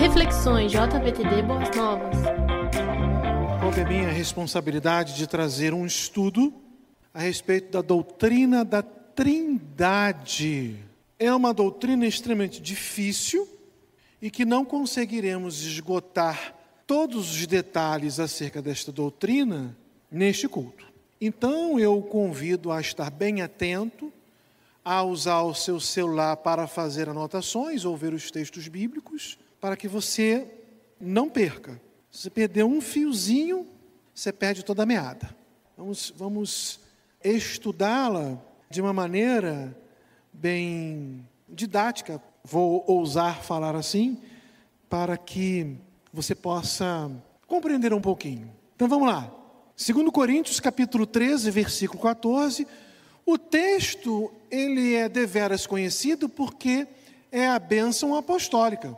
Reflexões JVTD Boas Novas. Coube a minha responsabilidade de trazer um estudo a respeito da doutrina da Trindade. É uma doutrina extremamente difícil e que não conseguiremos esgotar todos os detalhes acerca desta doutrina neste culto. Então eu convido a estar bem atento, a usar o seu celular para fazer anotações ou ver os textos bíblicos, para que você não perca. Se você perder um fiozinho, você perde toda a meada. Vamos, vamos estudá-la de uma maneira bem didática, vou ousar falar assim, para que você possa compreender um pouquinho. Então vamos lá. 2 Coríntios capítulo 13, versículo 14. O texto, ele é deveras conhecido porque é a bênção apostólica.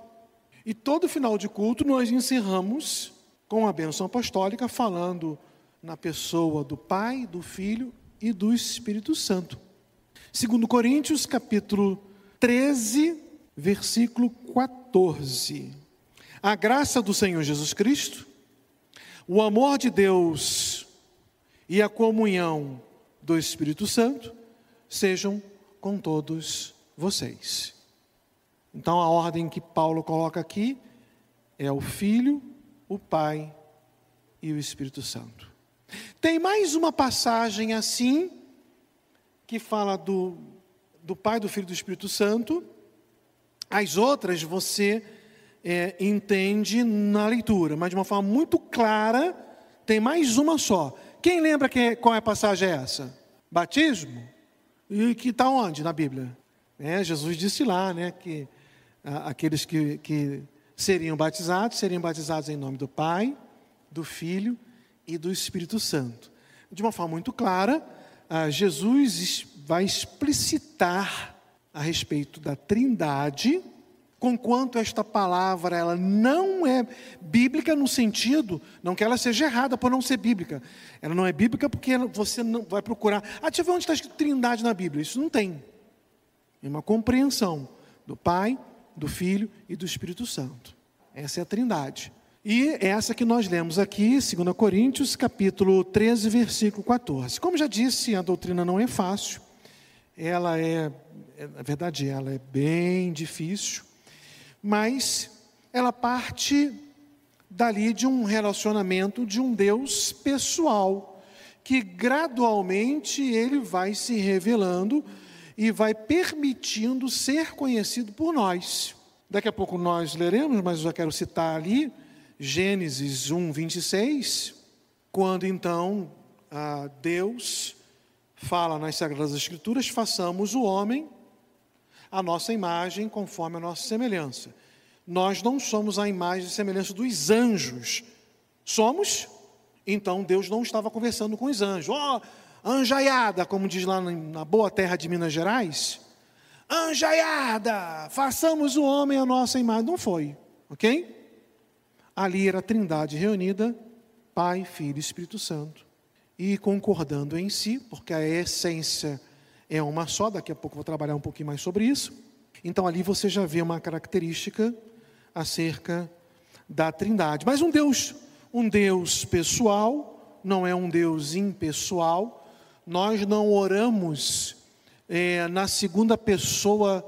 E todo final de culto nós encerramos com a bênção apostólica falando na pessoa do Pai, do Filho e do Espírito Santo. 2 Coríntios capítulo 13, versículo 14. A graça do Senhor Jesus Cristo, o amor de Deus e a comunhão do Espírito Santo sejam com todos vocês. Então, a ordem que Paulo coloca aqui é o Filho, o Pai e o Espírito Santo. Tem mais uma passagem assim, que fala do, do Pai, do Filho e do Espírito Santo. As outras você é, entende na leitura, mas de uma forma muito clara, tem mais uma só. Quem lembra que, qual é a passagem é essa? Batismo? E que está onde na Bíblia? É, Jesus disse lá, né, que aqueles que, que seriam batizados, seriam batizados em nome do Pai, do Filho e do Espírito Santo. De uma forma muito clara, Jesus vai explicitar a respeito da Trindade conquanto esta palavra ela não é bíblica no sentido, não que ela seja errada por não ser bíblica. Ela não é bíblica porque você não vai procurar. Ah, deixa eu ver onde está escrito trindade na Bíblia. Isso não tem. É uma compreensão do Pai, do Filho e do Espírito Santo. Essa é a trindade. E essa que nós lemos aqui, 2 Coríntios, capítulo 13, versículo 14. Como já disse, a doutrina não é fácil. Ela é, é na verdade, ela é bem difícil mas ela parte dali de um relacionamento de um Deus pessoal, que gradualmente ele vai se revelando e vai permitindo ser conhecido por nós. Daqui a pouco nós leremos, mas eu já quero citar ali Gênesis 1, 26, quando então Deus fala nas Sagradas Escrituras: façamos o homem a nossa imagem conforme a nossa semelhança. Nós não somos a imagem e semelhança dos anjos. Somos? Então Deus não estava conversando com os anjos. Oh, anjaiada, como diz lá na boa terra de Minas Gerais. Anjaiada, façamos o homem a nossa imagem. Não foi, ok? Ali era a trindade reunida, Pai, Filho e Espírito Santo. E concordando em si, porque a essência é uma só, daqui a pouco vou trabalhar um pouquinho mais sobre isso. Então ali você já vê uma característica acerca da Trindade. Mas um Deus, um Deus pessoal, não é um Deus impessoal. Nós não oramos é, na segunda pessoa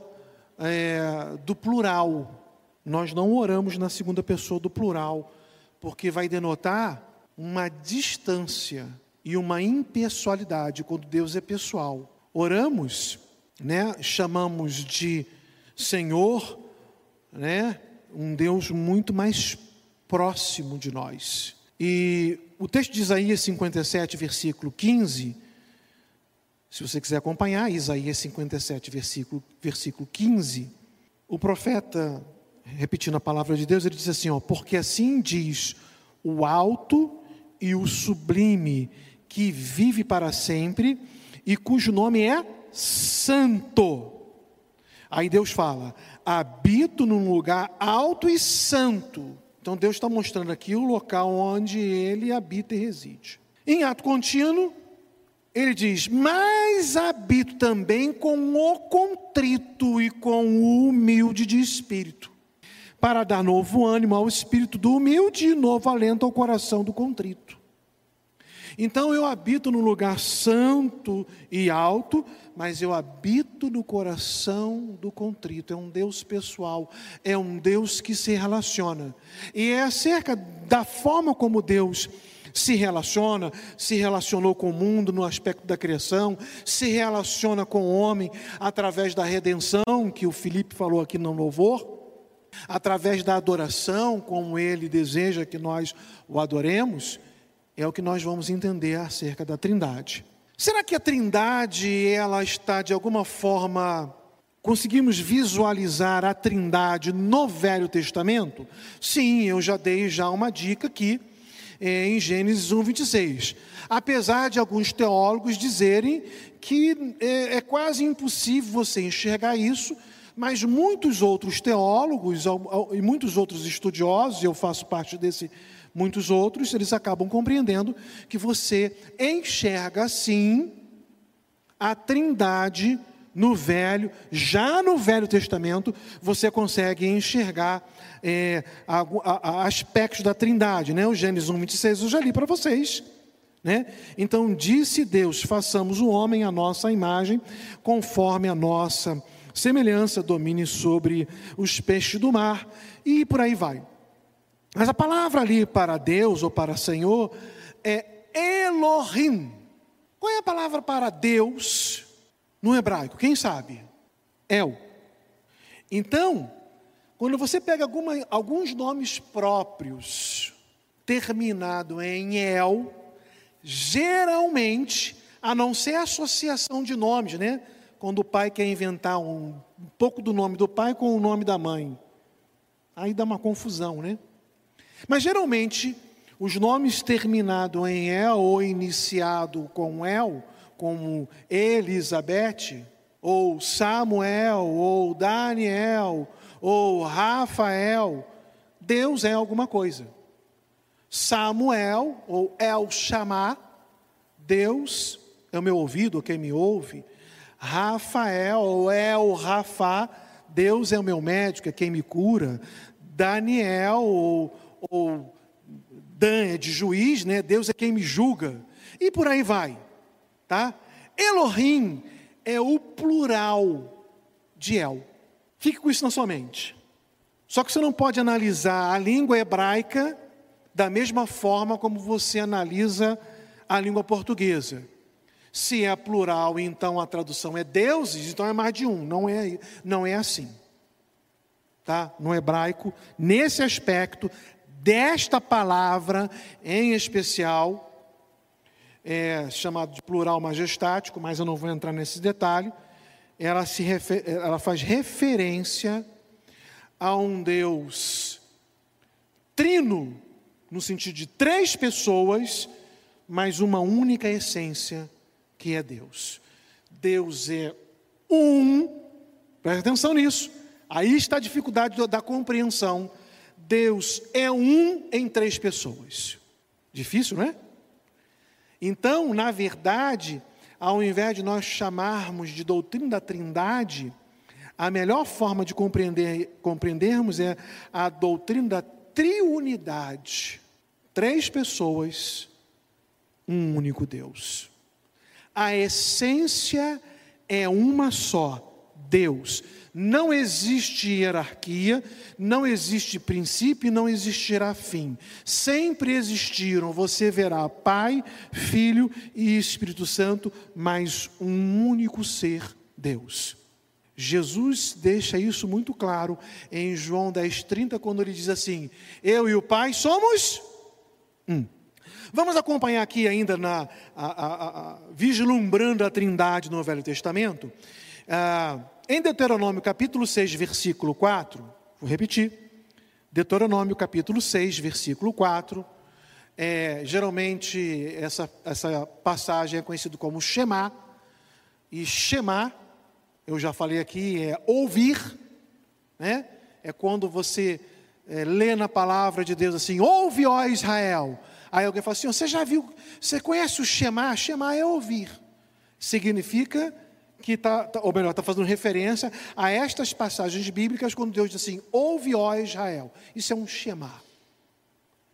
é, do plural. Nós não oramos na segunda pessoa do plural, porque vai denotar uma distância e uma impessoalidade quando Deus é pessoal oramos, né? Chamamos de Senhor, né? Um Deus muito mais próximo de nós. E o texto de Isaías 57, versículo 15, se você quiser acompanhar, Isaías 57, versículo, versículo 15, o profeta, repetindo a palavra de Deus, ele diz assim: ó, porque assim diz o alto e o sublime, que vive para sempre e cujo nome é Santo. Aí Deus fala: habito num lugar alto e santo. Então Deus está mostrando aqui o local onde ele habita e reside. Em ato contínuo, ele diz: Mas habito também com o contrito e com o humilde de espírito, para dar novo ânimo ao espírito do humilde e novo alento ao coração do contrito. Então eu habito num lugar santo e alto, mas eu habito no coração do contrito. É um Deus pessoal, é um Deus que se relaciona. E é acerca da forma como Deus se relaciona, se relacionou com o mundo no aspecto da criação, se relaciona com o homem através da redenção, que o Felipe falou aqui no louvor, através da adoração, como ele deseja que nós o adoremos é o que nós vamos entender acerca da Trindade. Será que a Trindade ela está de alguma forma conseguimos visualizar a Trindade no Velho Testamento? Sim, eu já dei já uma dica aqui em Gênesis 1:26. Apesar de alguns teólogos dizerem que é, é quase impossível você enxergar isso, mas muitos outros teólogos e muitos outros estudiosos, eu faço parte desse Muitos outros, eles acabam compreendendo que você enxerga sim a trindade no Velho, já no Velho Testamento, você consegue enxergar é, a, a, aspectos da trindade, né? O Gênesis 1, 26 eu já li para vocês. Né? Então, disse Deus: façamos o homem à nossa imagem, conforme a nossa semelhança, domine sobre os peixes do mar, e por aí vai. Mas a palavra ali para Deus ou para Senhor é Elohim. Qual é a palavra para Deus no hebraico? Quem sabe? El. Então, quando você pega alguma, alguns nomes próprios terminado em El, geralmente, a não ser associação de nomes, né? Quando o pai quer inventar um, um pouco do nome do pai com o nome da mãe. Aí dá uma confusão, né? Mas geralmente, os nomes terminados em El ou iniciado com El, como Elizabeth, ou Samuel, ou Daniel, ou Rafael, Deus é alguma coisa. Samuel, ou El Chamar, Deus é o meu ouvido, quem me ouve. Rafael, ou El Rafa, Deus é o meu médico, é quem me cura. Daniel, ou ou Dan é de juiz, né? Deus é quem me julga. E por aí vai, tá? Elohim é o plural de El. Fique com isso na sua mente. Só que você não pode analisar a língua hebraica da mesma forma como você analisa a língua portuguesa. Se é plural, então a tradução é deuses, então é mais de um. Não é, não é assim. Tá? No hebraico, nesse aspecto, desta palavra em especial, é chamado de plural majestático, mas eu não vou entrar nesse detalhe, ela, se refer, ela faz referência a um Deus trino, no sentido de três pessoas, mas uma única essência, que é Deus. Deus é um, presta atenção nisso, aí está a dificuldade da, compreensão Deus é um em três pessoas. Difícil, não é? Então, na verdade, ao invés de nós chamarmos de doutrina da Trindade, a melhor forma de compreender, compreendermos é a doutrina da triunidade. Três pessoas, um único Deus. A essência é uma só, Deus. Não existe hierarquia, não existe princípio e não existirá fim. Sempre existiram, você verá Pai, Filho e Espírito Santo, mas um único ser, Deus. Jesus deixa isso muito claro em João 10,30, quando ele diz assim: Eu e o Pai somos um. Vamos acompanhar aqui ainda na a, a, a, vislumbrando a Trindade no Velho Testamento. Ah, em Deuteronômio capítulo 6, versículo 4, vou repetir. Deuteronômio capítulo 6, versículo 4. É, geralmente essa, essa passagem é conhecida como Shema. E Shema, eu já falei aqui, é ouvir, né? É quando você é, lê na palavra de Deus assim, ouve, ó Israel. Aí alguém fala assim, você já viu, você conhece o Shema? Shema é ouvir. Significa que está, tá, ou melhor, está fazendo referência a estas passagens bíblicas quando Deus diz assim: ouve, ó Israel. Isso é um chamar.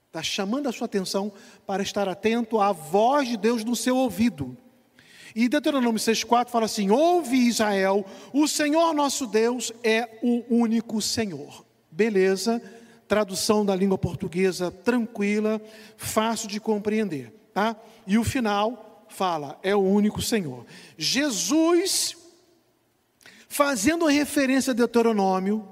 Está chamando a sua atenção para estar atento à voz de Deus no seu ouvido. E Deuteronômio 6,4 fala assim: Ouve Israel, o Senhor nosso Deus é o único Senhor. Beleza, tradução da língua portuguesa tranquila, fácil de compreender. Tá? E o final fala: é o único Senhor. Jesus, fazendo referência a Deuteronômio,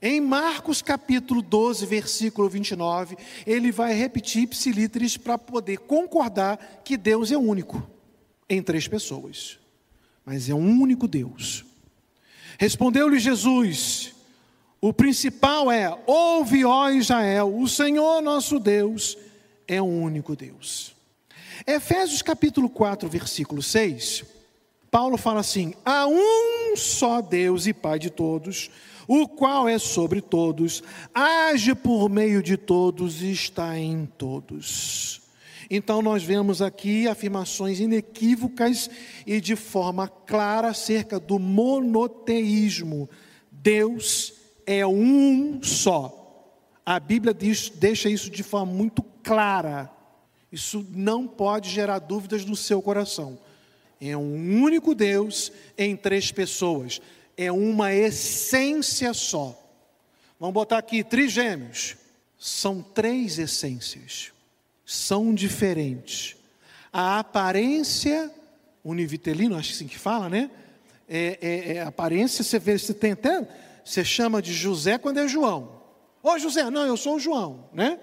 em Marcos capítulo 12, versículo 29, ele vai repetir psilíteres para poder concordar que Deus é único em três pessoas, mas é um único Deus. Respondeu-lhe Jesus: o principal é: ouve, ó Israel, o Senhor nosso Deus é o único Deus. Efésios capítulo 4, versículo 6, Paulo fala assim: há um só Deus e Pai de todos o qual é sobre todos, age por meio de todos e está em todos. Então, nós vemos aqui afirmações inequívocas e de forma clara acerca do monoteísmo. Deus é um só. A Bíblia diz, deixa isso de forma muito clara. Isso não pode gerar dúvidas no seu coração. É um único Deus em três pessoas é uma essência só. Vamos botar aqui trigêmeos. São três essências. São diferentes. A aparência univitelino, acho que assim que fala, né? É, é, é aparência, você vê, você tem até, você chama de José quando é João. Ô José, não, eu sou o João, né?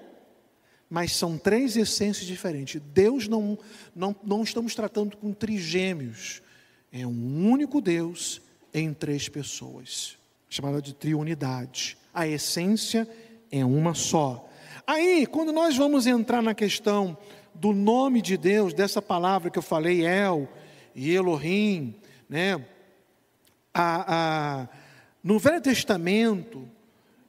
Mas são três essências diferentes. Deus não, não, não estamos tratando com trigêmeos. É um único Deus em três pessoas, chamada de triunidade. A essência é uma só. Aí, quando nós vamos entrar na questão do nome de Deus, dessa palavra que eu falei, El e Elohim, né? A, a, no Velho Testamento,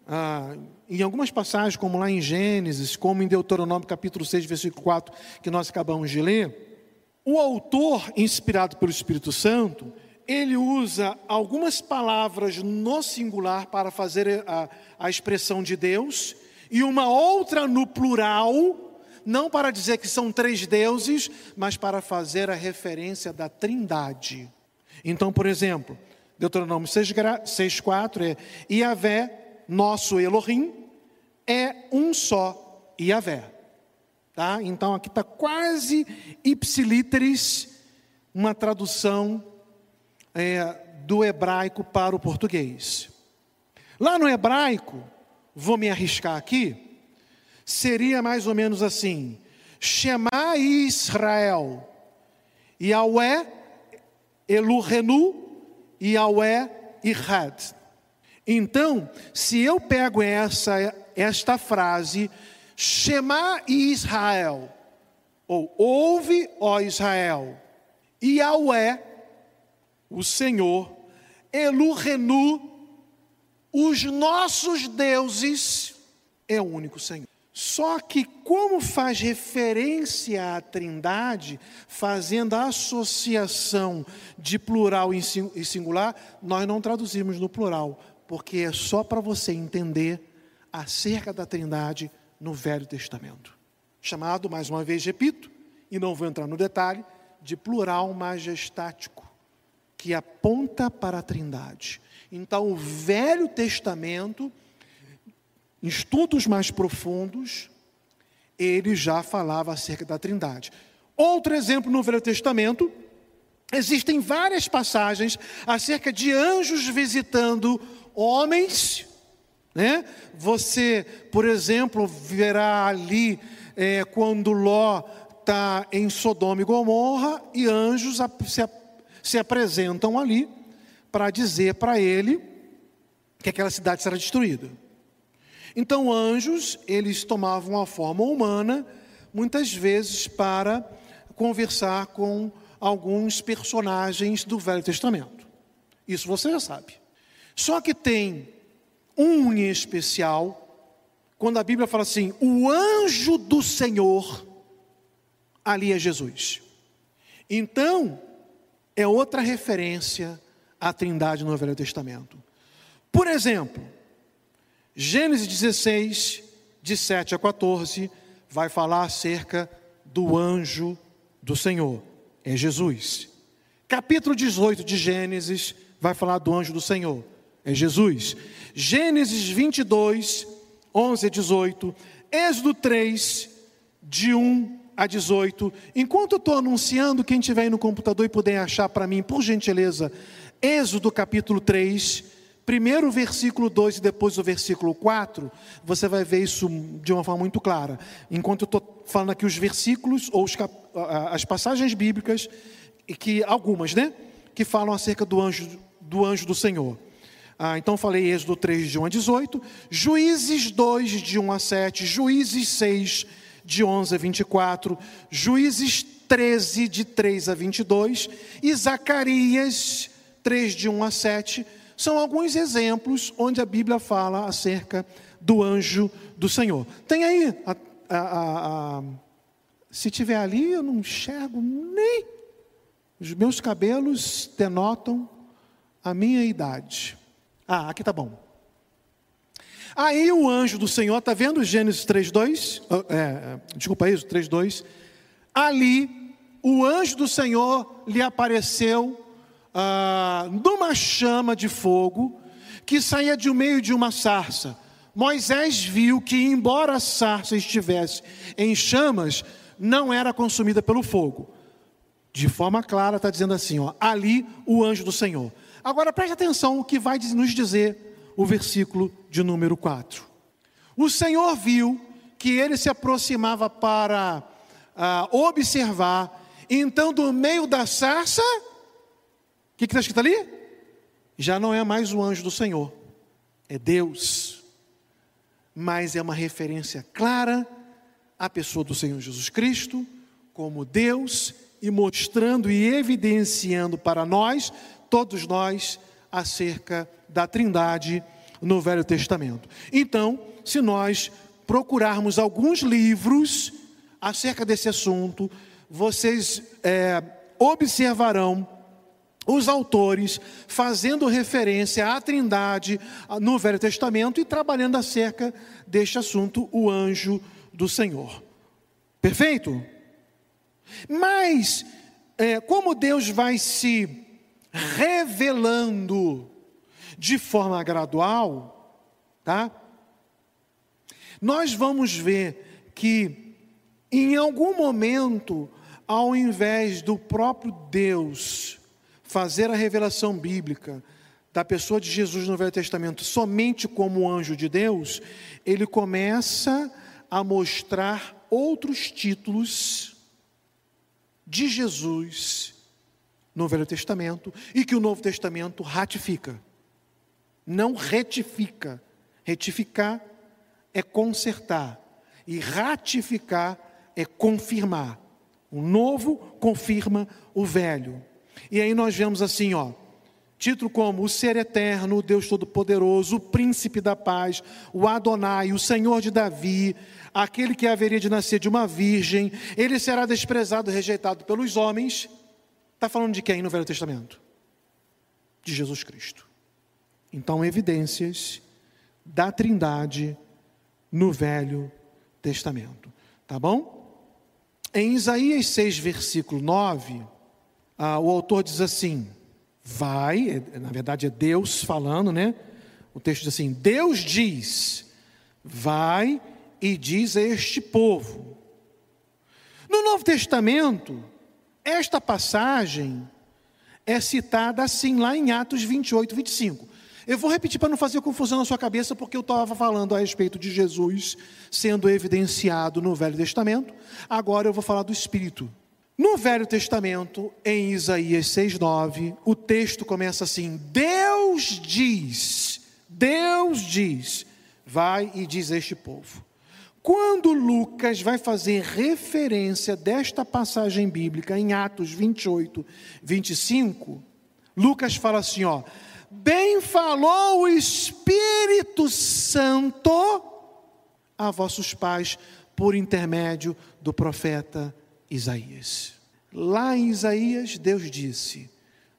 a, em algumas passagens, como lá em Gênesis, como em Deuteronômio capítulo 6, versículo 4, que nós acabamos de ler, o autor, inspirado pelo Espírito Santo, ele usa algumas palavras no singular para fazer a, a expressão de Deus, e uma outra no plural, não para dizer que são três deuses, mas para fazer a referência da trindade. Então, por exemplo, Deuteronômio 6,4 é Iavé, nosso Elohim, é um só Iavé. Tá? Então aqui está quase ipsilíteres, uma tradução é, do hebraico para o português. Lá no hebraico, vou me arriscar aqui, seria mais ou menos assim: Shema Israel, Yahweh Eluhenu, Yahweh Ihad. Então, se eu pego essa, esta frase, Shema Israel, ou ouve, ó Israel, Yahweh o Senhor, Renu, os nossos deuses, é o único Senhor. Só que, como faz referência à Trindade, fazendo a associação de plural e singular, nós não traduzimos no plural, porque é só para você entender acerca da Trindade no Velho Testamento. Chamado, mais uma vez repito, e não vou entrar no detalhe, de plural majestático que aponta para a Trindade. Então, o Velho Testamento, estudos mais profundos, ele já falava acerca da Trindade. Outro exemplo no Velho Testamento, existem várias passagens acerca de anjos visitando homens. Né? Você, por exemplo, verá ali é, quando Ló está em Sodoma e Gomorra e anjos se se apresentam ali para dizer para ele que aquela cidade será destruída. Então, anjos, eles tomavam a forma humana, muitas vezes para conversar com alguns personagens do Velho Testamento. Isso você já sabe. Só que tem um em especial, quando a Bíblia fala assim: o anjo do Senhor, ali é Jesus. Então, é outra referência à Trindade no Velho Testamento. Por exemplo, Gênesis 16, de 7 a 14, vai falar acerca do anjo do Senhor, é Jesus. Capítulo 18 de Gênesis vai falar do anjo do Senhor, é Jesus. Gênesis 22, 11 a 18, Êxodo 3, de 1 a 18. Enquanto eu estou anunciando, quem tiver aí no computador e puder achar para mim, por gentileza, Êxodo capítulo 3, primeiro o versículo 2 e depois o versículo 4, você vai ver isso de uma forma muito clara. Enquanto eu estou falando aqui os versículos ou os, as passagens bíblicas, que algumas, né? Que falam acerca do anjo do, anjo do Senhor. Ah, então falei Êxodo 3, de 1 a 18, Juízes 2, de 1 a 7, Juízes 6, de 11 a 24, Juízes 13, de 3 a 22, e Zacarias 3, de 1 a 7, são alguns exemplos onde a Bíblia fala acerca do anjo do Senhor. Tem aí, a, a, a, se tiver ali, eu não enxergo nem. Os meus cabelos denotam a minha idade. Ah, aqui tá bom. Aí o anjo do Senhor, está vendo Gênesis 3,2? É, é, desculpa isso, 3,2. Ali, o anjo do Senhor lhe apareceu ah, numa chama de fogo que saía de meio de uma sarça. Moisés viu que, embora a sarça estivesse em chamas, não era consumida pelo fogo. De forma clara, está dizendo assim: ó, ali o anjo do Senhor. Agora preste atenção o que vai nos dizer o versículo de número 4. O Senhor viu que ele se aproximava para ah, observar, então do meio da sarça, o que está escrito ali? Já não é mais o anjo do Senhor, é Deus, mas é uma referência clara à pessoa do Senhor Jesus Cristo, como Deus, e mostrando e evidenciando para nós, todos nós, acerca da Trindade no Velho Testamento. Então, se nós procurarmos alguns livros acerca desse assunto, vocês é, observarão os autores fazendo referência à Trindade no Velho Testamento e trabalhando acerca deste assunto, o anjo do Senhor. Perfeito? Mas, é, como Deus vai se revelando de forma gradual, tá? Nós vamos ver que em algum momento, ao invés do próprio Deus fazer a revelação bíblica da pessoa de Jesus no Velho Testamento somente como anjo de Deus, ele começa a mostrar outros títulos de Jesus no Velho Testamento e que o Novo Testamento ratifica não retifica. Retificar é consertar, e ratificar é confirmar. O novo confirma o velho. E aí nós vemos assim, ó, título como o Ser Eterno, Deus Todo-Poderoso, o Príncipe da Paz, o Adonai, o Senhor de Davi, aquele que haveria de nascer de uma virgem, ele será desprezado rejeitado pelos homens. Está falando de quem no Velho Testamento? De Jesus Cristo. Então, evidências da Trindade no Velho Testamento. Tá bom? Em Isaías 6, versículo 9, ah, o autor diz assim: vai, é, na verdade é Deus falando, né? O texto diz assim: Deus diz, vai e diz a este povo. No Novo Testamento, esta passagem é citada assim lá em Atos 28, 25. Eu vou repetir para não fazer confusão na sua cabeça, porque eu estava falando a respeito de Jesus sendo evidenciado no Velho Testamento, agora eu vou falar do Espírito. No Velho Testamento, em Isaías 6,9, o texto começa assim: Deus diz, Deus diz, vai e diz a este povo. Quando Lucas vai fazer referência desta passagem bíblica em Atos 28, 25, Lucas fala assim: ó, bem falou o Espírito Santo a vossos pais por intermédio do profeta Isaías. Lá em Isaías, Deus disse: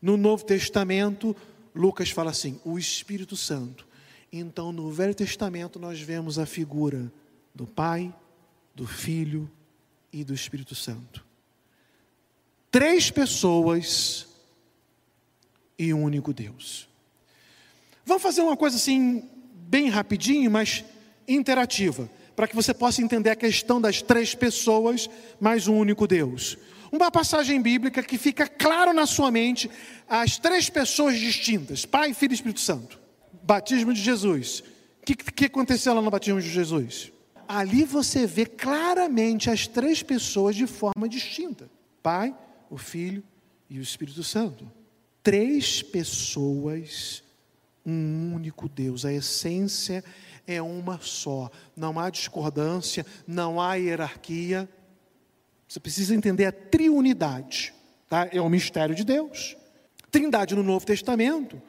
No Novo Testamento, Lucas fala assim: o Espírito Santo. Então, no Velho Testamento, nós vemos a figura do Pai, do Filho e do Espírito Santo. Três pessoas e um único Deus. Vamos fazer uma coisa assim, bem rapidinho, mas interativa, para que você possa entender a questão das três pessoas mais um único Deus. Uma passagem bíblica que fica claro na sua mente as três pessoas distintas: Pai, Filho e Espírito Santo. Batismo de Jesus. O que, que aconteceu lá no batismo de Jesus? Ali você vê claramente as três pessoas de forma distinta: Pai, o Filho e o Espírito Santo. Três pessoas, um único Deus. A essência é uma só. Não há discordância, não há hierarquia. Você precisa entender a triunidade. Tá? É o mistério de Deus. Trindade no Novo Testamento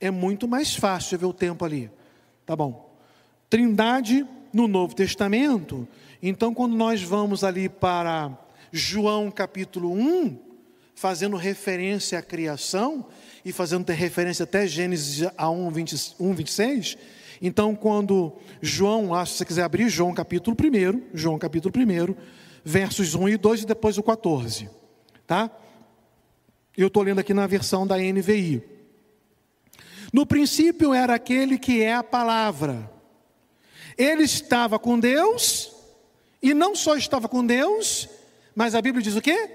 é muito mais fácil ver o tempo ali. Tá bom. Trindade no Novo Testamento. Então, quando nós vamos ali para João capítulo 1, fazendo referência à criação, e fazendo referência até Gênesis a 1, 20, 1 26, então, quando João, se você quiser abrir, João capítulo 1, João capítulo 1, versos 1 e 2 e depois o 14. Tá? Eu estou lendo aqui na versão da NVI. No princípio era aquele que é a palavra. Ele estava com Deus, e não só estava com Deus, mas a Bíblia diz o quê?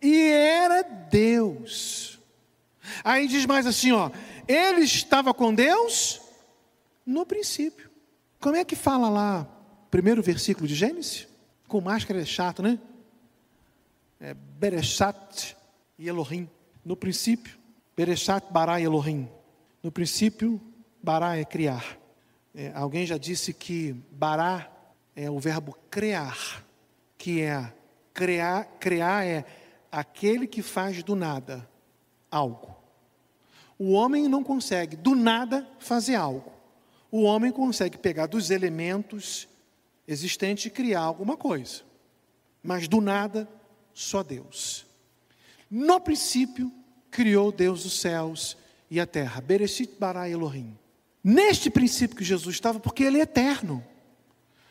E era Deus. Aí diz mais assim, ó, ele estava com Deus no princípio. Como é que fala lá, primeiro versículo de Gênesis? Com máscara é chato, né? É Berechat e Elohim. No princípio, Berechat, Bará e Elohim. No princípio, Bará é criar. É, alguém já disse que Bará é o verbo criar, que é criar, criar é aquele que faz do nada algo. O homem não consegue do nada fazer algo. O homem consegue pegar dos elementos existente e criar alguma coisa. Mas do nada, só Deus. No princípio, criou Deus os céus e a terra. Bereshit bara Elohim. Neste princípio que Jesus estava, porque ele é eterno.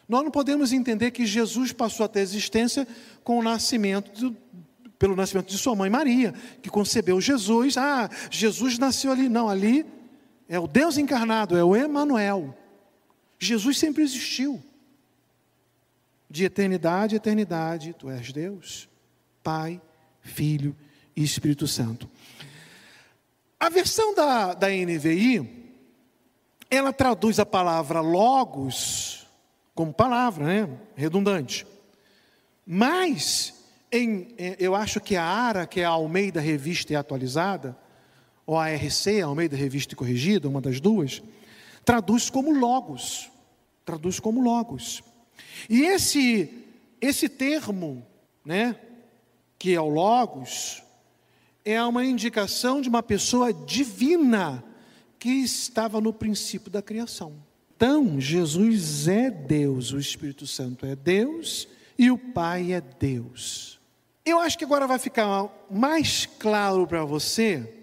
Nós não podemos entender que Jesus passou a ter existência com o nascimento pelo nascimento de sua mãe Maria, que concebeu Jesus. Ah, Jesus nasceu ali. Não, ali é o Deus encarnado, é o Emanuel. Jesus sempre existiu de eternidade a eternidade, tu és Deus, Pai, Filho e Espírito Santo. A versão da, da NVI, ela traduz a palavra logos como palavra, né? Redundante. Mas, em, é, eu acho que a ARA, que é a Almeida Revista e Atualizada, ou a RC, a Almeida Revista e Corrigida, uma das duas, traduz como logos. Traduz como logos. E esse, esse termo, né, que é o Logos, é uma indicação de uma pessoa divina que estava no princípio da criação. Então, Jesus é Deus, o Espírito Santo é Deus e o Pai é Deus. Eu acho que agora vai ficar mais claro para você,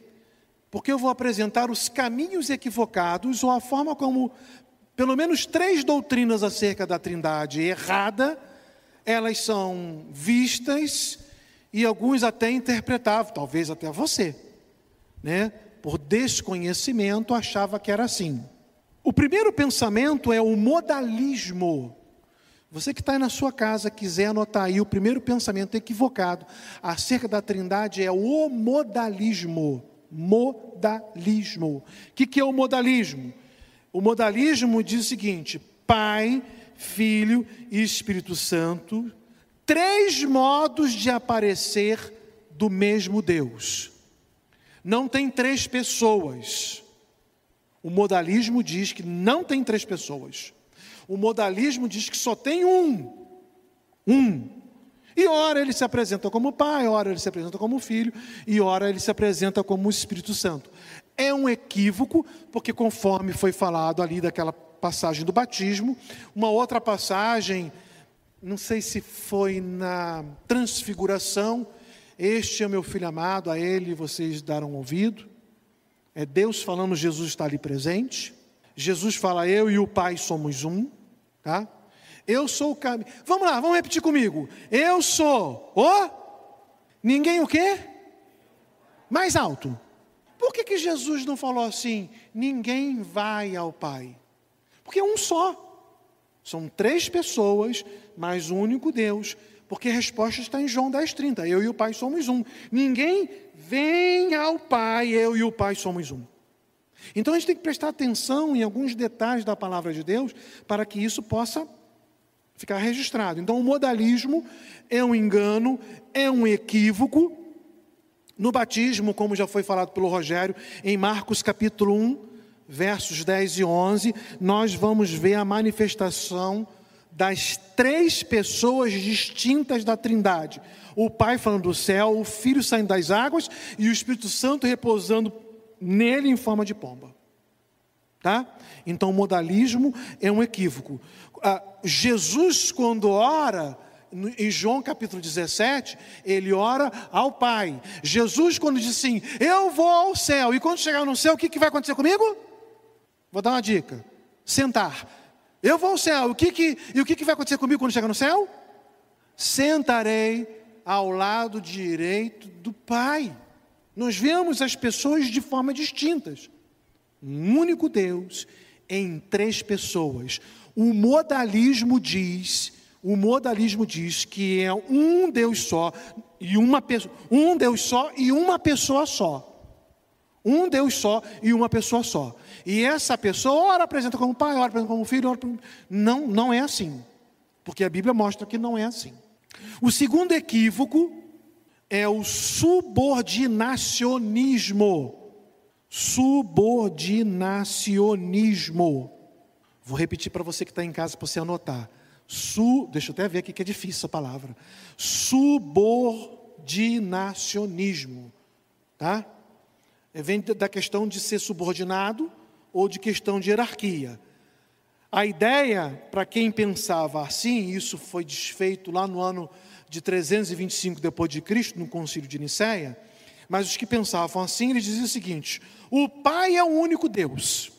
porque eu vou apresentar os caminhos equivocados ou a forma como pelo menos três doutrinas acerca da Trindade errada, elas são vistas e alguns até interpretavam, talvez até você, né? Por desconhecimento achava que era assim. O primeiro pensamento é o modalismo. Você que está aí na sua casa quiser anotar aí o primeiro pensamento equivocado acerca da Trindade é o modalismo. Modalismo. O que, que é o modalismo? O modalismo diz o seguinte: Pai, Filho e Espírito Santo, três modos de aparecer do mesmo Deus. Não tem três pessoas. O modalismo diz que não tem três pessoas. O modalismo diz que só tem um. Um. E ora ele se apresenta como Pai, ora ele se apresenta como Filho, e ora ele se apresenta como Espírito Santo. É um equívoco, porque conforme foi falado ali daquela passagem do batismo, uma outra passagem, não sei se foi na transfiguração, Este é meu filho amado, a ele vocês darão ouvido. É Deus falando, Jesus está ali presente. Jesus fala, eu e o Pai somos um, tá? Eu sou o caminho. Vamos lá, vamos repetir comigo. Eu sou o. Ninguém o quê? Mais alto. Por que, que Jesus não falou assim? Ninguém vai ao Pai. Porque é um só. São três pessoas, mas um único Deus. Porque a resposta está em João 10,30. Eu e o Pai somos um. Ninguém vem ao Pai, eu e o Pai somos um. Então a gente tem que prestar atenção em alguns detalhes da palavra de Deus para que isso possa ficar registrado. Então o modalismo é um engano, é um equívoco. No batismo, como já foi falado pelo Rogério, em Marcos capítulo 1, versos 10 e 11, nós vamos ver a manifestação das três pessoas distintas da Trindade: o Pai falando do céu, o Filho saindo das águas e o Espírito Santo repousando nele em forma de pomba. Tá? Então, o modalismo é um equívoco. Ah, Jesus, quando ora, em João capítulo 17, ele ora ao Pai. Jesus, quando diz assim: Eu vou ao céu, e quando chegar no céu, o que, que vai acontecer comigo? Vou dar uma dica: sentar. Eu vou ao céu, o que que, e o que, que vai acontecer comigo quando chegar no céu? Sentarei ao lado direito do Pai. Nós vemos as pessoas de forma distintas. Um único Deus em três pessoas. O modalismo diz, o modalismo diz que é um Deus só e uma pessoa, um Deus só e uma pessoa só. Um Deus só e uma pessoa só. E essa pessoa ora apresenta como pai, ora apresenta como filho, ora... não, não é assim. Porque a Bíblia mostra que não é assim. O segundo equívoco é o subordinacionismo. Subordinacionismo. Vou repetir para você que está em casa para você anotar. Su, deixa eu até ver aqui que é difícil essa palavra. Subordinacionismo. Tá? Vem da questão de ser subordinado ou de questão de hierarquia. A ideia, para quem pensava assim, isso foi desfeito lá no ano de 325 depois de Cristo, no concílio de Nicéia, mas os que pensavam assim, eles diziam o seguinte: o Pai é o único Deus.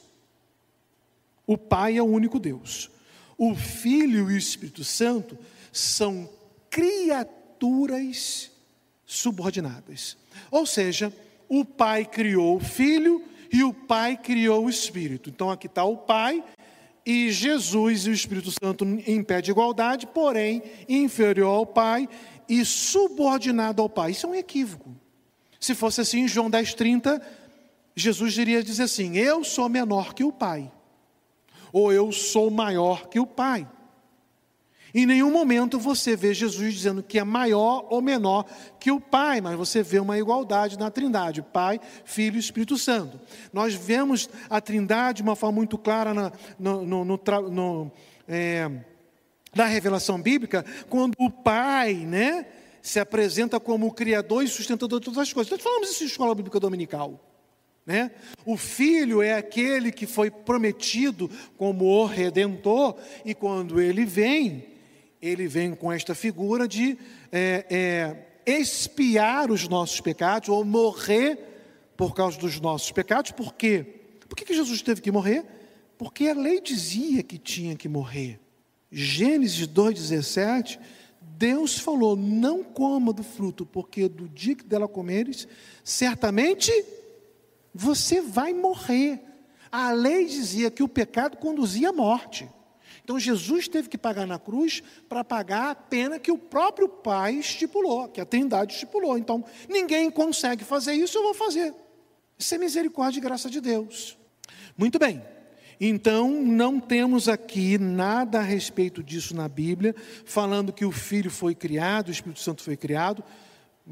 O Pai é o único Deus. O Filho e o Espírito Santo são criaturas subordinadas. Ou seja, o Pai criou o Filho e o Pai criou o Espírito. Então aqui está o Pai e Jesus e o Espírito Santo em pé de igualdade, porém inferior ao Pai e subordinado ao Pai. Isso é um equívoco. Se fosse assim, em João 10,30, Jesus iria dizer assim: Eu sou menor que o Pai, ou eu sou maior que o Pai. Em nenhum momento você vê Jesus dizendo que é maior ou menor que o Pai, mas você vê uma igualdade na Trindade, Pai, Filho e Espírito Santo. Nós vemos a Trindade de uma forma muito clara na, no, no, no, no é, na revelação bíblica, quando o Pai, né, se apresenta como o Criador e sustentador de todas as coisas. Nós falamos isso em escola bíblica dominical. Né? O filho é aquele que foi prometido como o redentor, e quando ele vem, ele vem com esta figura de é, é, expiar os nossos pecados ou morrer por causa dos nossos pecados. Por quê? Por que, que Jesus teve que morrer? Porque a lei dizia que tinha que morrer. Gênesis 2,17, Deus falou: não coma do fruto, porque do dia que dela comeres, certamente você vai morrer. A lei dizia que o pecado conduzia à morte. Então Jesus teve que pagar na cruz para pagar a pena que o próprio Pai estipulou, que a Trindade estipulou. Então ninguém consegue fazer isso, eu vou fazer. Isso é misericórdia e graça de Deus. Muito bem. Então, não temos aqui nada a respeito disso na Bíblia, falando que o Filho foi criado, o Espírito Santo foi criado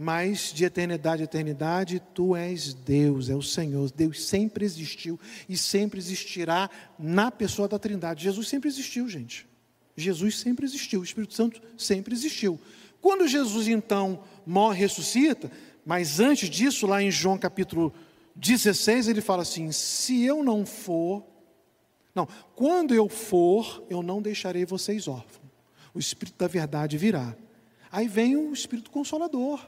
mas de eternidade a eternidade, tu és Deus, é o Senhor. Deus sempre existiu e sempre existirá na pessoa da Trindade. Jesus sempre existiu, gente. Jesus sempre existiu, o Espírito Santo sempre existiu. Quando Jesus então morre, ressuscita, mas antes disso, lá em João capítulo 16, ele fala assim: se eu não for, não, quando eu for, eu não deixarei vocês órfãos. O Espírito da verdade virá. Aí vem o Espírito Consolador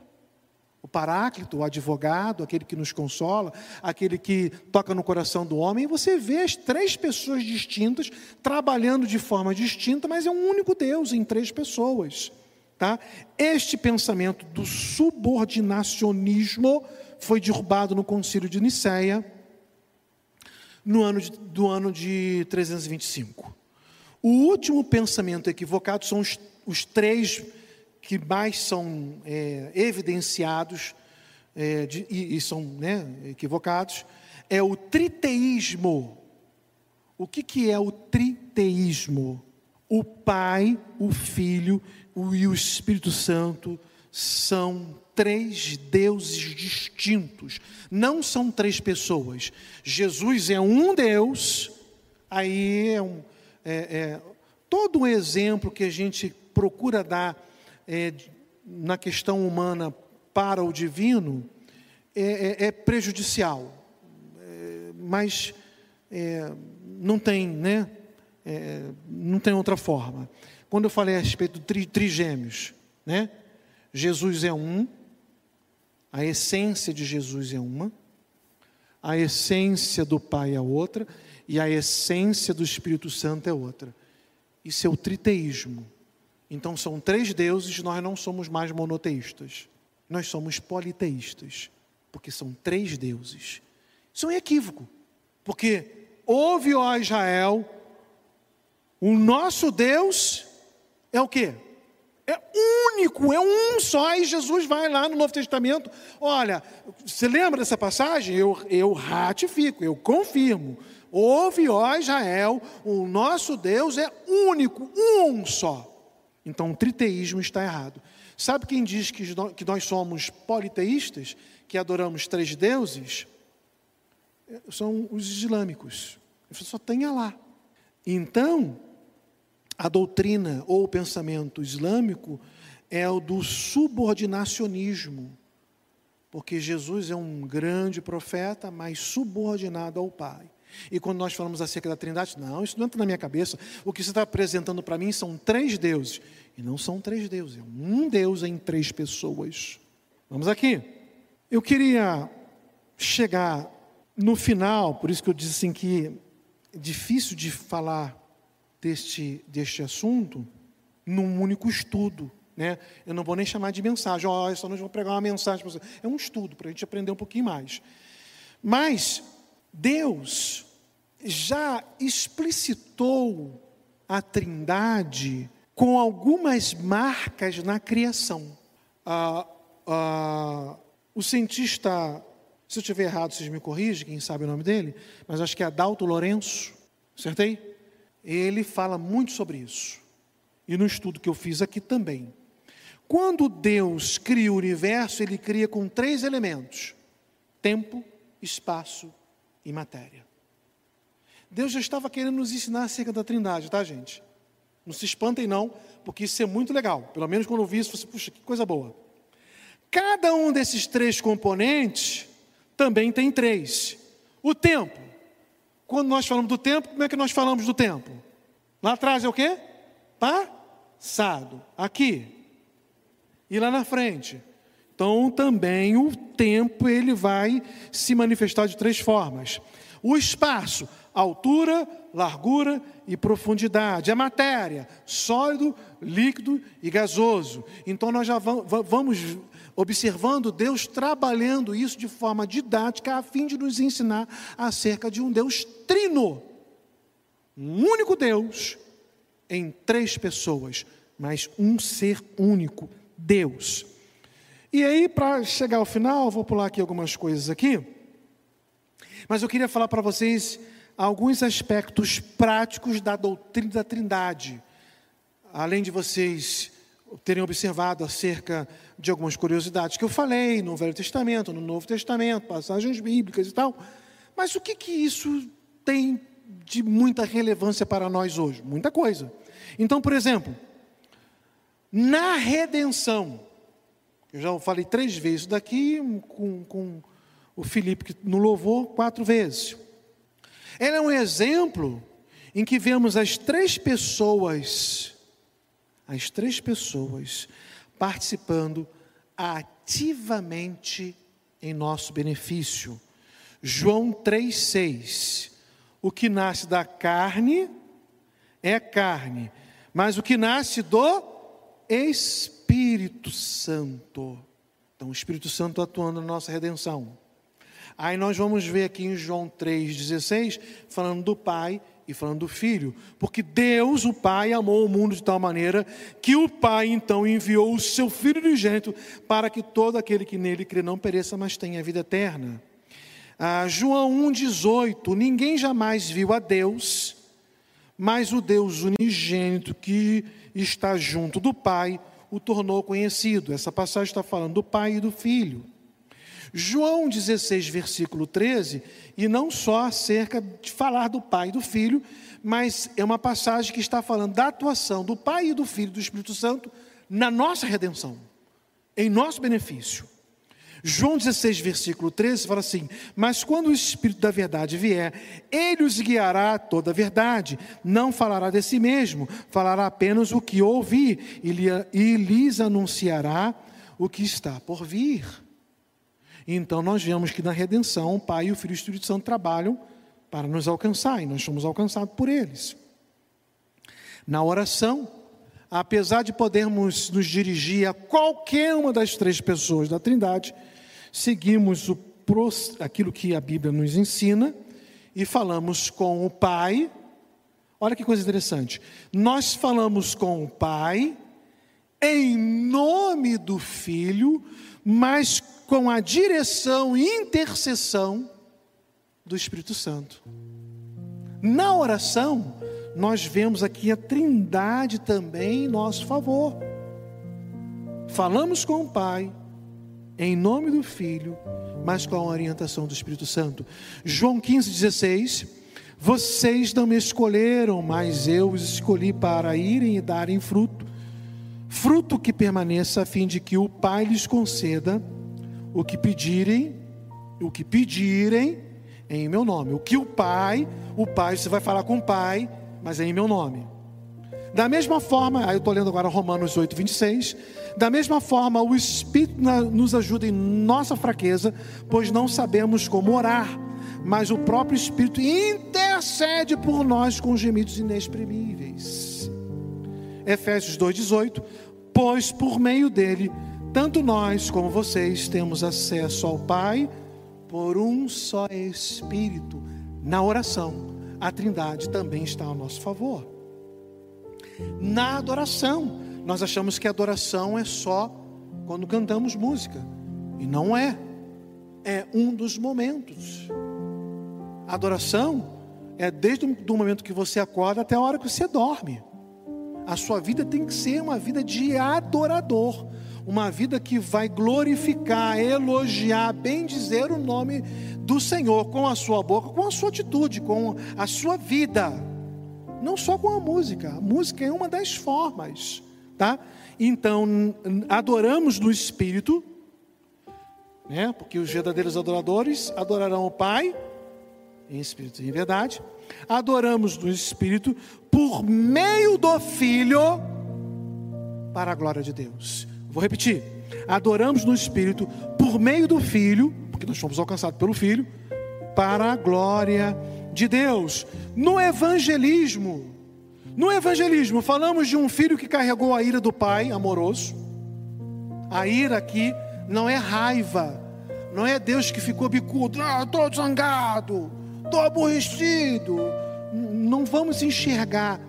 o Paráclito, o advogado, aquele que nos consola, aquele que toca no coração do homem, você vê as três pessoas distintas trabalhando de forma distinta, mas é um único Deus em três pessoas. Tá? Este pensamento do subordinacionismo foi derrubado no concílio de Nicéia no ano de, do ano de 325. O último pensamento equivocado são os, os três que mais são é, evidenciados é, de, e, e, são né, equivocados, é o triteísmo. O que, que é o triteísmo? O Pai, o Filho e o Espírito Santo são três deuses distintos, não são três pessoas. Jesus é um Deus, aí é, um, é, é todo o exemplo que a gente procura dar é, na questão humana para o divino é, é, é prejudicial, é, mas é, não tem, né? não tem outra forma. Quando eu falei a respeito de tri, trigêmeos, né? Jesus é um, a essência de Jesus é uma, a essência do Pai é outra e a essência do Espírito Santo é outra. Isso é o triteísmo. Então são três deuses, nós não somos mais monoteístas. Nós somos politeístas, porque são três deuses. Isso é um equívoco, porque ouve, ó Israel, o nosso Deus é o quê? É único, é um só. E Jesus vai lá no Novo Testamento. Olha, você lembra dessa passagem? Eu, eu ratifico, eu confirmo. Ouve, ó Israel, o nosso Deus é único, um só. Então o triteísmo está errado. Sabe quem diz que nós somos politeístas, que adoramos três deuses? São os islâmicos. Só tem lá. Então, a doutrina ou o pensamento islâmico é o do subordinacionismo, porque Jesus é um grande profeta, mas subordinado ao Pai. E quando nós falamos acerca da Trindade, não, isso não entra na minha cabeça. O que você está apresentando para mim são três deuses. E não são três deuses, é um Deus em três pessoas. Vamos aqui. Eu queria chegar no final, por isso que eu disse assim que é difícil de falar deste, deste assunto num único estudo. Né? Eu não vou nem chamar de mensagem, oh, só nós vamos pregar uma mensagem para você. É um estudo para a gente aprender um pouquinho mais. Mas Deus já explicitou a Trindade com algumas marcas na criação. Ah, ah, o cientista, se eu estiver errado, vocês me corrigem, quem sabe o nome dele, mas acho que é Adalto Lourenço, acertei? Ele fala muito sobre isso. E no estudo que eu fiz aqui também. Quando Deus cria o universo, ele cria com três elementos: tempo, espaço e matéria. Deus já estava querendo nos ensinar acerca da Trindade, tá, gente? Não se espantem, não, porque isso é muito legal. Pelo menos quando eu vi isso, você, puxa, que coisa boa. Cada um desses três componentes também tem três. O tempo. Quando nós falamos do tempo, como é que nós falamos do tempo? Lá atrás é o quê? Passado. Aqui. E lá na frente. Então também o tempo ele vai se manifestar de três formas. O espaço, altura, largura e profundidade. A matéria, sólido, líquido e gasoso. Então nós já vamos observando Deus trabalhando isso de forma didática a fim de nos ensinar acerca de um Deus trino. Um único Deus em três pessoas, mas um ser único, Deus. E aí, para chegar ao final, vou pular aqui algumas coisas aqui. Mas eu queria falar para vocês alguns aspectos práticos da doutrina da Trindade. Além de vocês terem observado acerca de algumas curiosidades que eu falei no Velho Testamento, no Novo Testamento, passagens bíblicas e tal. Mas o que, que isso tem de muita relevância para nós hoje? Muita coisa. Então, por exemplo, na redenção, eu já falei três vezes daqui, com, com o Felipe no louvor, quatro vezes. Ela é um exemplo em que vemos as três pessoas, as três pessoas participando ativamente em nosso benefício. João 3,6. O que nasce da carne é carne, mas o que nasce do Espírito Santo. Então, o Espírito Santo atuando na nossa redenção. Aí nós vamos ver aqui em João 3,16, falando do Pai e falando do Filho, porque Deus, o Pai, amou o mundo de tal maneira que o Pai então enviou o seu Filho unigênito para que todo aquele que nele crê não pereça, mas tenha vida eterna. Ah, João 1,18: Ninguém jamais viu a Deus, mas o Deus unigênito que está junto do Pai o tornou conhecido. Essa passagem está falando do Pai e do Filho. João 16, versículo 13, e não só acerca de falar do Pai e do Filho, mas é uma passagem que está falando da atuação do Pai e do Filho do Espírito Santo na nossa redenção, em nosso benefício. João 16, versículo 13 fala assim: Mas quando o Espírito da verdade vier, ele os guiará a toda a verdade, não falará de si mesmo, falará apenas o que ouvir e lhes anunciará o que está por vir. Então nós vemos que na redenção o Pai, o Filho e o Espírito Santo trabalham para nos alcançar e nós somos alcançados por eles. Na oração, apesar de podermos nos dirigir a qualquer uma das três pessoas da Trindade, seguimos o, aquilo que a Bíblia nos ensina e falamos com o Pai. Olha que coisa interessante. Nós falamos com o Pai em nome do Filho, mas com a direção e intercessão do Espírito Santo. Na oração, nós vemos aqui a Trindade também em nosso favor. Falamos com o Pai, em nome do Filho, mas com a orientação do Espírito Santo. João 15, 16. Vocês não me escolheram, mas eu os escolhi para irem e darem fruto, fruto que permaneça, a fim de que o Pai lhes conceda o que pedirem, o que pedirem em meu nome. O que o Pai, o Pai, você vai falar com o Pai, mas é em meu nome. Da mesma forma, aí eu estou lendo agora Romanos 8, 26. Da mesma forma, o Espírito nos ajuda em nossa fraqueza, pois não sabemos como orar, mas o próprio Espírito intercede por nós com gemidos inexprimíveis. Efésios 2,18: Pois por meio dele tanto nós como vocês temos acesso ao Pai por um só Espírito. Na oração, a Trindade também está ao nosso favor. Na adoração, nós achamos que adoração é só quando cantamos música, e não é. É um dos momentos. A adoração é desde o momento que você acorda até a hora que você dorme. A sua vida tem que ser uma vida de adorador uma vida que vai glorificar, elogiar, bendizer o nome do Senhor com a sua boca, com a sua atitude, com a sua vida. Não só com a música, a música é uma das formas, tá? Então, adoramos no espírito, né? Porque os verdadeiros adoradores adorarão o Pai em espírito e em verdade. Adoramos no espírito por meio do Filho para a glória de Deus. Vou repetir. Adoramos no Espírito por meio do Filho, porque nós fomos alcançados pelo Filho, para a glória de Deus. No evangelismo, no evangelismo, falamos de um filho que carregou a ira do pai amoroso. A ira aqui não é raiva, não é Deus que ficou bicudo, ah, estou zangado, estou aborrecido. Não vamos enxergar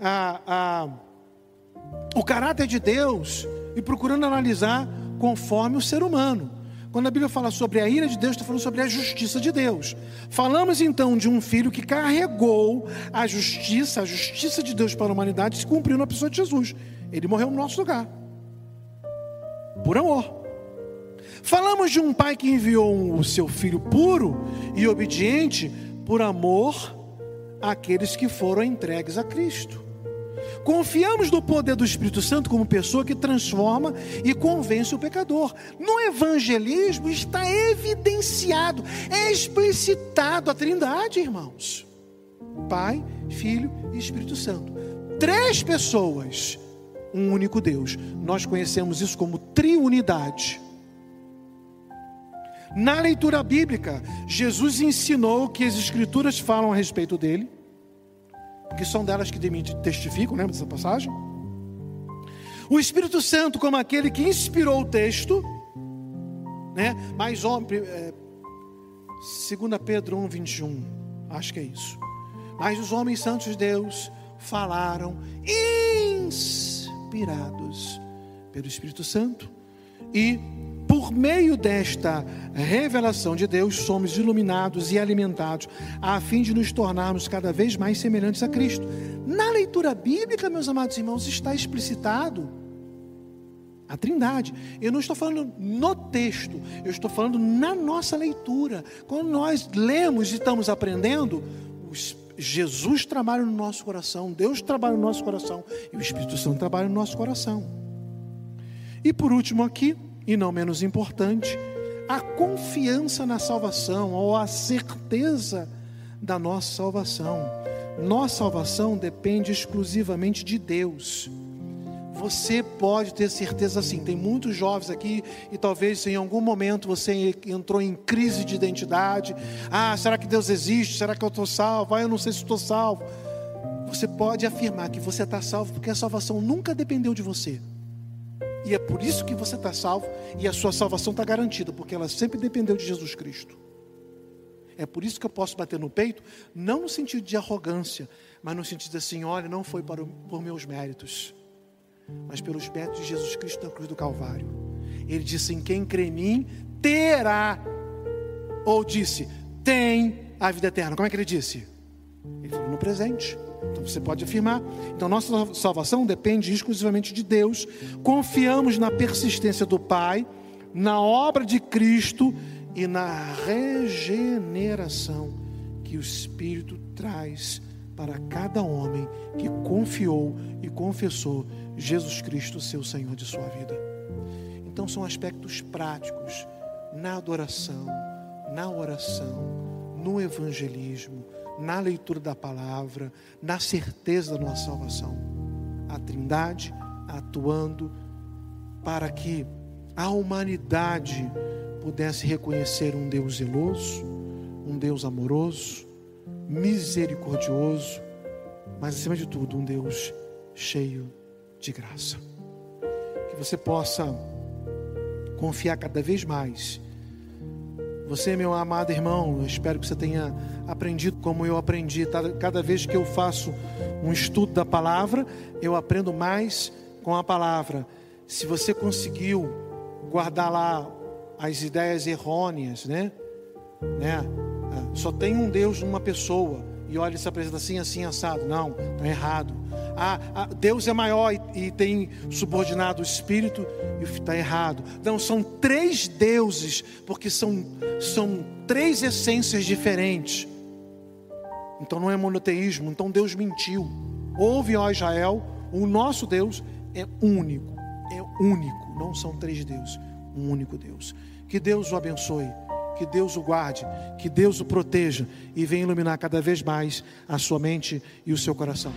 a, a, o caráter de Deus e procurando analisar conforme o ser humano. Quando a Bíblia fala sobre a ira de Deus, está falando sobre a justiça de Deus. Falamos então de um filho que carregou a justiça, a justiça de Deus para a humanidade se cumpriu na pessoa de Jesus. Ele morreu no nosso lugar. Por amor. Falamos de um pai que enviou o seu filho puro e obediente por amor àqueles que foram entregues a Cristo. Confiamos no poder do Espírito Santo como pessoa que transforma e convence o pecador. No evangelismo está evidenciado, é explicitado a Trindade, irmãos: Pai, Filho e Espírito Santo. Três pessoas, um único Deus. Nós conhecemos isso como triunidade. Na leitura bíblica, Jesus ensinou que as Escrituras falam a respeito dele, que são delas que testificam, lembra dessa passagem? O Espírito Santo, como aquele que inspirou o texto, né? Mas, é, 2 Pedro 1, 21, acho que é isso. Mas os homens santos de Deus falaram inspirados pelo Espírito Santo e por meio desta revelação de Deus, somos iluminados e alimentados, a fim de nos tornarmos cada vez mais semelhantes a Cristo. Na leitura bíblica, meus amados irmãos, está explicitado a Trindade. Eu não estou falando no texto, eu estou falando na nossa leitura. Quando nós lemos e estamos aprendendo, Jesus trabalha no nosso coração, Deus trabalha no nosso coração e o Espírito Santo trabalha no nosso coração. E por último aqui, e não menos importante, a confiança na salvação ou a certeza da nossa salvação. Nossa salvação depende exclusivamente de Deus. Você pode ter certeza assim. Tem muitos jovens aqui e talvez em algum momento você entrou em crise de identidade. Ah, será que Deus existe? Será que eu estou salvo? Ah, eu não sei se estou salvo. Você pode afirmar que você está salvo porque a salvação nunca dependeu de você. E é por isso que você está salvo e a sua salvação está garantida, porque ela sempre dependeu de Jesus Cristo. É por isso que eu posso bater no peito, não no sentido de arrogância, mas no sentido de assim: olha, não foi para, por meus méritos, mas pelos méritos de Jesus Cristo na cruz do Calvário. Ele disse: em quem crê em mim terá, ou disse, tem a vida eterna. Como é que ele disse? Ele falou no presente. Então você pode afirmar. Então nossa salvação depende exclusivamente de Deus. Confiamos na persistência do Pai, na obra de Cristo e na regeneração que o Espírito traz para cada homem que confiou e confessou Jesus Cristo, seu Senhor de sua vida. Então são aspectos práticos na adoração, na oração, no evangelismo, na leitura da palavra, na certeza da nossa salvação. A Trindade atuando para que a humanidade pudesse reconhecer um Deus zeloso, um Deus amoroso, misericordioso, mas acima de tudo, um Deus cheio de graça. Que você possa confiar cada vez mais você, meu amado irmão, eu espero que você tenha aprendido como eu aprendi. Cada vez que eu faço um estudo da palavra, eu aprendo mais com a palavra. Se você conseguiu guardar lá as ideias errôneas, né? né? Ah, só tem um Deus numa pessoa e olha se apresenta assim, assim, assado. Não, está errado. Ah, ah, Deus é maior e, e tem subordinado o Espírito e está errado. Não, são três deuses, porque são, são três essências diferentes. Então não é monoteísmo, então Deus mentiu. Ouve, ó Israel, o nosso Deus é único, é único, não são três deuses, um único Deus. Que Deus o abençoe que Deus o guarde, que Deus o proteja e venha iluminar cada vez mais a sua mente e o seu coração.